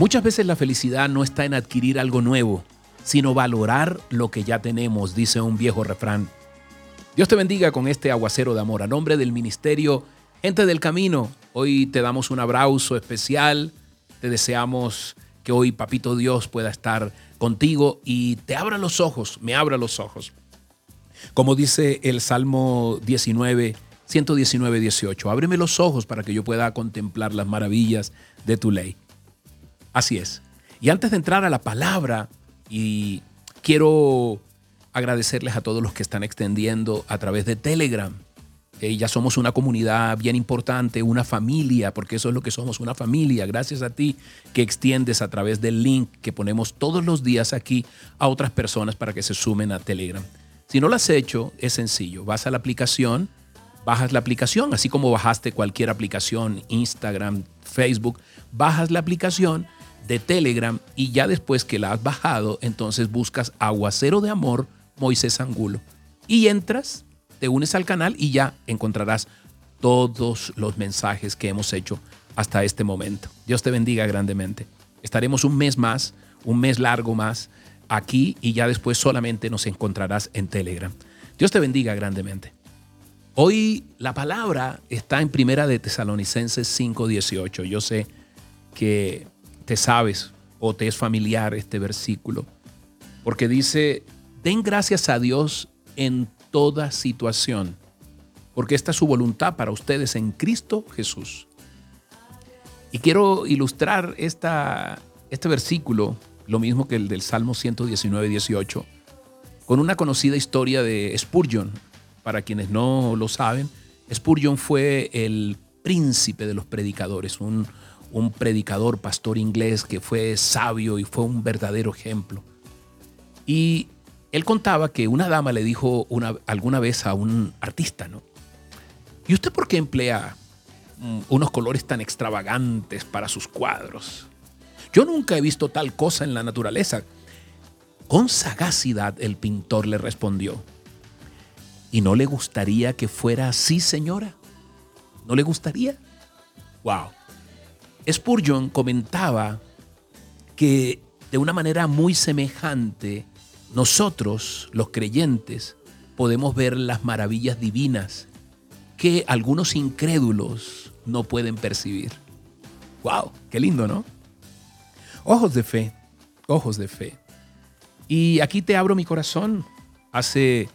Muchas veces la felicidad no está en adquirir algo nuevo, sino valorar lo que ya tenemos, dice un viejo refrán. Dios te bendiga con este aguacero de amor. A nombre del ministerio Gente del Camino, hoy te damos un abrazo especial. Te deseamos que hoy Papito Dios pueda estar contigo y te abra los ojos, me abra los ojos. Como dice el Salmo 19, 119, 18, ábreme los ojos para que yo pueda contemplar las maravillas de tu ley. Así es. Y antes de entrar a la palabra, y quiero agradecerles a todos los que están extendiendo a través de Telegram. Ya somos una comunidad bien importante, una familia, porque eso es lo que somos, una familia. Gracias a ti que extiendes a través del link que ponemos todos los días aquí a otras personas para que se sumen a Telegram. Si no lo has hecho, es sencillo. Vas a la aplicación, bajas la aplicación, así como bajaste cualquier aplicación, Instagram, Facebook, bajas la aplicación de Telegram y ya después que la has bajado, entonces buscas Aguacero de Amor Moisés Angulo y entras, te unes al canal y ya encontrarás todos los mensajes que hemos hecho hasta este momento. Dios te bendiga grandemente. Estaremos un mes más, un mes largo más aquí y ya después solamente nos encontrarás en Telegram. Dios te bendiga grandemente. Hoy la palabra está en Primera de Tesalonicenses 5:18. Yo sé que te sabes o te es familiar este versículo, porque dice, den gracias a Dios en toda situación, porque esta es su voluntad para ustedes en Cristo Jesús. Y quiero ilustrar esta, este versículo, lo mismo que el del Salmo 119, 18, con una conocida historia de Spurgeon. Para quienes no lo saben, Spurgeon fue el príncipe de los predicadores, un, un predicador, pastor inglés que fue sabio y fue un verdadero ejemplo. Y él contaba que una dama le dijo una, alguna vez a un artista, ¿no? ¿Y usted por qué emplea mm, unos colores tan extravagantes para sus cuadros? Yo nunca he visto tal cosa en la naturaleza. Con sagacidad el pintor le respondió, ¿y no le gustaría que fuera así, señora? ¿No le gustaría? ¡Wow! Spurgeon comentaba que de una manera muy semejante, nosotros, los creyentes, podemos ver las maravillas divinas que algunos incrédulos no pueden percibir. ¡Wow! ¡Qué lindo, ¿no? Ojos de fe, ojos de fe. Y aquí te abro mi corazón. Hace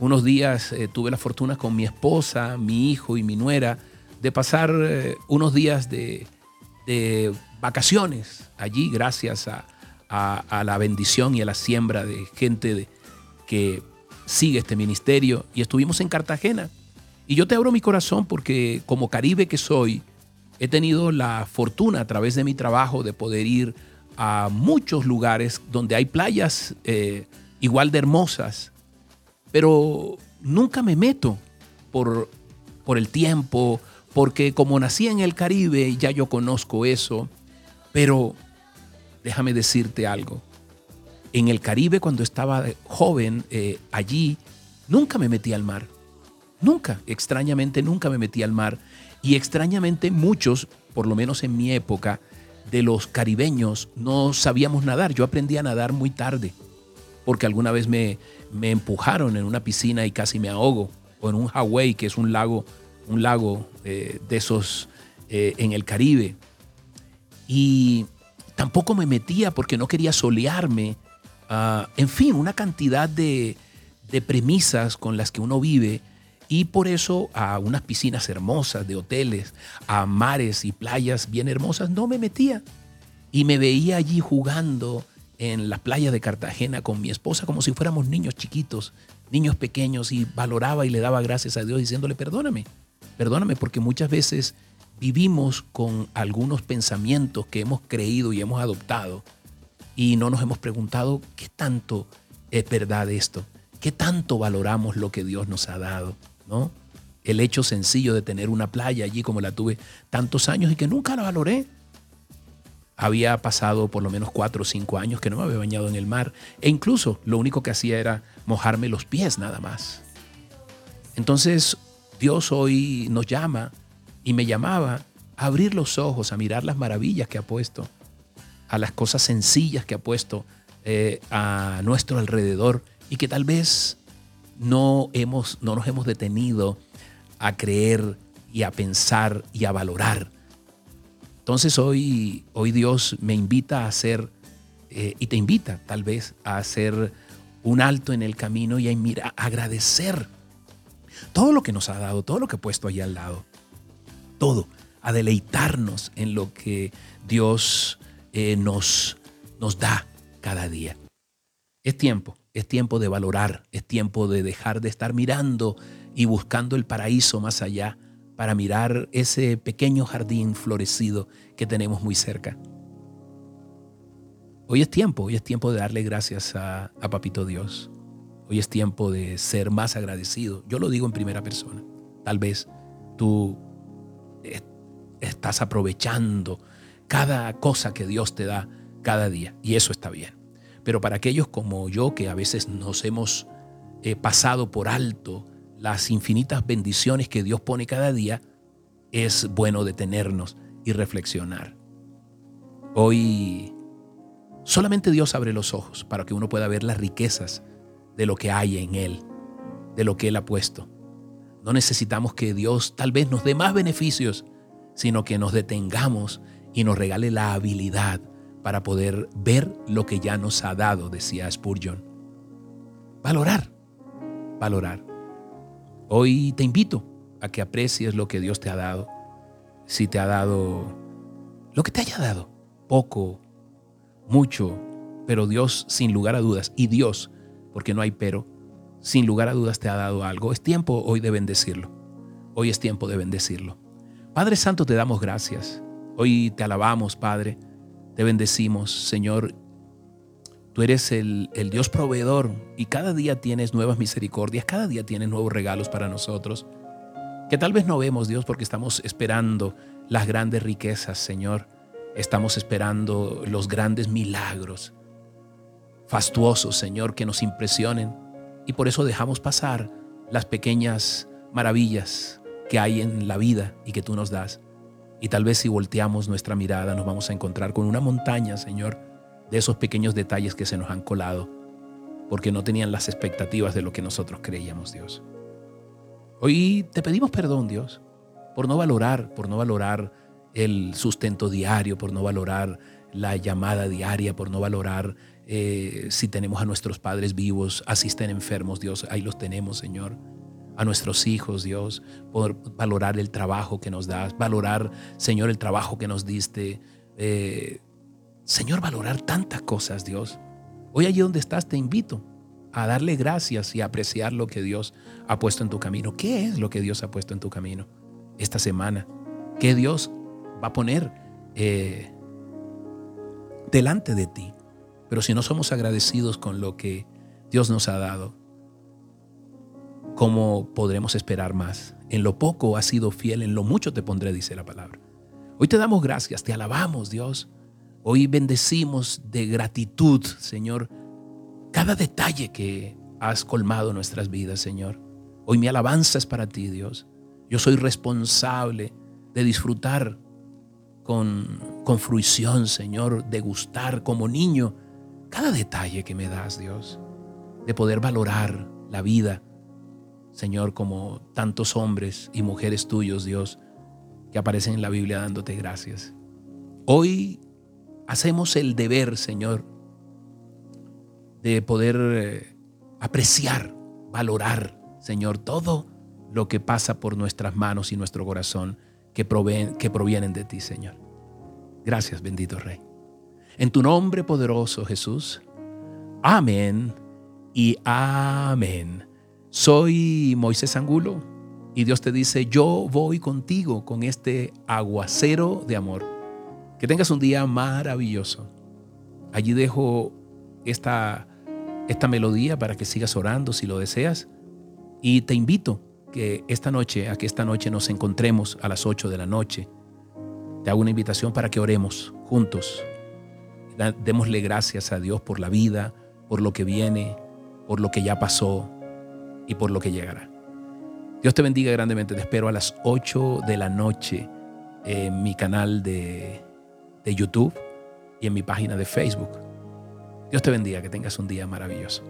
unos días eh, tuve la fortuna con mi esposa, mi hijo y mi nuera de pasar eh, unos días de, de vacaciones allí gracias a, la bendición y a la siembra de gente que sigue este ministerio. Y estuvimos en Cartagena. Y yo te abro mi corazón porque como caribe que soy, he tenido la fortuna a través de mi trabajo de poder ir a muchos lugares donde hay playas eh, igual de hermosas, pero nunca me meto por, por el tiempo, porque como nací en el Caribe, ya yo conozco eso, pero déjame decirte algo. En el Caribe, cuando estaba joven, eh, allí, nunca me metí al mar. Nunca, extrañamente, nunca me metí al mar. Y extrañamente muchos, por lo menos en mi época, de los caribeños no sabíamos nadar. Yo aprendí a nadar muy tarde, porque alguna vez me, me empujaron en una piscina y casi me ahogo, o en un Hawái, que es un lago un lago eh, de esos eh, en el Caribe. Y tampoco me metía porque no quería solearme. Ah, en fin, una cantidad de, de premisas con las que uno vive y por eso a unas piscinas hermosas de hoteles, a mares y playas bien hermosas, no me metía. Y me veía allí jugando en la playa de Cartagena con mi esposa como si fuéramos niños chiquitos, niños pequeños, y valoraba y le daba gracias a Dios diciéndole, perdóname, Perdóname porque muchas veces vivimos con algunos pensamientos que hemos creído y hemos adoptado y no nos hemos preguntado qué tanto es verdad esto, qué tanto valoramos lo que Dios nos ha dado, ¿no? El hecho sencillo de tener una playa allí como la tuve tantos años y que nunca la valoré. Había pasado por lo menos cuatro o cinco años que no me había bañado en el mar e incluso lo único que hacía era mojarme los pies nada más. Entonces Dios hoy nos llama y me llamaba a abrir los ojos, a mirar las maravillas que ha puesto. a las cosas sencillas que ha puesto eh, a nuestro alrededor y que tal vez no, hemos, no nos hemos detenido a creer y a pensar y a valorar. Entonces hoy, hoy Dios me invita a hacer, eh, y te invita tal vez a hacer un alto en el camino y a, mira, agradecer todo lo que nos ha dado, todo lo que ha puesto ahí al lado, todo, a deleitarnos en lo que Dios eh, nos, nos da cada día. Es tiempo, es tiempo de valorar, es tiempo de dejar de estar mirando y buscando el paraíso más allá para mirar ese pequeño jardín florecido que tenemos muy cerca. Hoy es tiempo, hoy es tiempo de darle gracias a, Papito Dios. Hoy es tiempo de ser más agradecido. Yo lo digo en primera persona. Tal vez tú estás aprovechando cada cosa que Dios te da cada día y eso está bien. Pero para aquellos como yo que a veces nos hemos eh, pasado por alto las infinitas bendiciones que Dios pone cada día, es bueno detenernos y reflexionar. Hoy solamente Dios abre los ojos para que uno pueda ver las riquezas de lo que hay en Él, de lo que Él ha puesto. No necesitamos que Dios tal vez nos dé más beneficios, sino que nos detengamos y nos regale la habilidad para poder ver lo que ya nos ha dado, decía Spurgeon. Valorar, valorar. Hoy te invito a que aprecies lo que Dios te ha dado. Si te ha dado lo que te haya dado, poco, mucho, pero Dios sin lugar a dudas, y Dios, porque no hay pero, sin lugar a dudas te ha dado algo. Es tiempo hoy de bendecirlo. Hoy es tiempo de bendecirlo. Padre Santo, te damos gracias. Hoy te alabamos, Padre. Te bendecimos, Señor, Tú eres el, Dios proveedor y cada día tienes nuevas misericordias, cada día tienes nuevos regalos para nosotros, que tal vez no vemos, Dios, porque estamos esperando las grandes riquezas, Señor. Estamos esperando los grandes milagros, fastuosos, Señor, que nos impresionen. Y por eso dejamos pasar las pequeñas maravillas que hay en la vida y que tú nos das. Y tal vez si volteamos nuestra mirada nos vamos a encontrar con una montaña, Señor, de esos pequeños detalles que se nos han colado, porque no tenían las expectativas de lo que nosotros creíamos, Dios. Hoy te pedimos perdón, Dios, por no valorar, por no valorar el sustento diario, por no valorar la llamada diaria, por no valorar eh, si tenemos a nuestros padres vivos, así estén enfermos, Dios, ahí los tenemos, Señor. A nuestros hijos, Dios, por valorar el trabajo que nos das, valorar, Señor, el trabajo que nos diste, eh, Señor, valorar tantas cosas, Dios. Hoy allí donde estás te invito a darle gracias y a apreciar lo que Dios ha puesto en tu camino. ¿Qué es lo que Dios ha puesto en tu camino esta semana? ¿Qué Dios va a poner eh, delante de ti? Pero si no somos agradecidos con lo que Dios nos ha dado, ¿cómo podremos esperar más? En lo poco has sido fiel, en lo mucho te pondré, dice la palabra. Hoy te damos gracias, te alabamos, Dios Hoy bendecimos de gratitud, Señor, cada detalle que has colmado nuestras vidas, Señor. Hoy mi alabanza es para ti, Dios. Yo soy responsable de disfrutar con, con fruición, Señor, de gustar como niño cada detalle que me das, Dios. De poder valorar la vida, Señor, como tantos hombres y mujeres tuyos, Dios, que aparecen en la Biblia dándote gracias. Hoy hacemos el deber, Señor, de poder eh, apreciar, valorar, Señor, todo lo que pasa por nuestras manos y nuestro corazón que, que provienen de ti, Señor. Gracias, bendito Rey. En tu nombre poderoso, Jesús. Amén y amén. Soy Moisés Angulo y Dios te dice, yo voy contigo con este aguacero de amor. Que tengas un día maravilloso. Allí dejo esta, esta melodía para que sigas orando si lo deseas. Y te invito que esta noche, a que esta noche nos encontremos a las 8 de la noche. Te hago una invitación para que oremos juntos. Démosle gracias a Dios por la vida, por lo que viene, por lo que ya pasó y por lo que llegará. Dios te bendiga grandemente. Te espero a las 8 de la noche en mi canal de de YouTube y en mi página de Facebook. Dios te bendiga, que tengas un día maravilloso.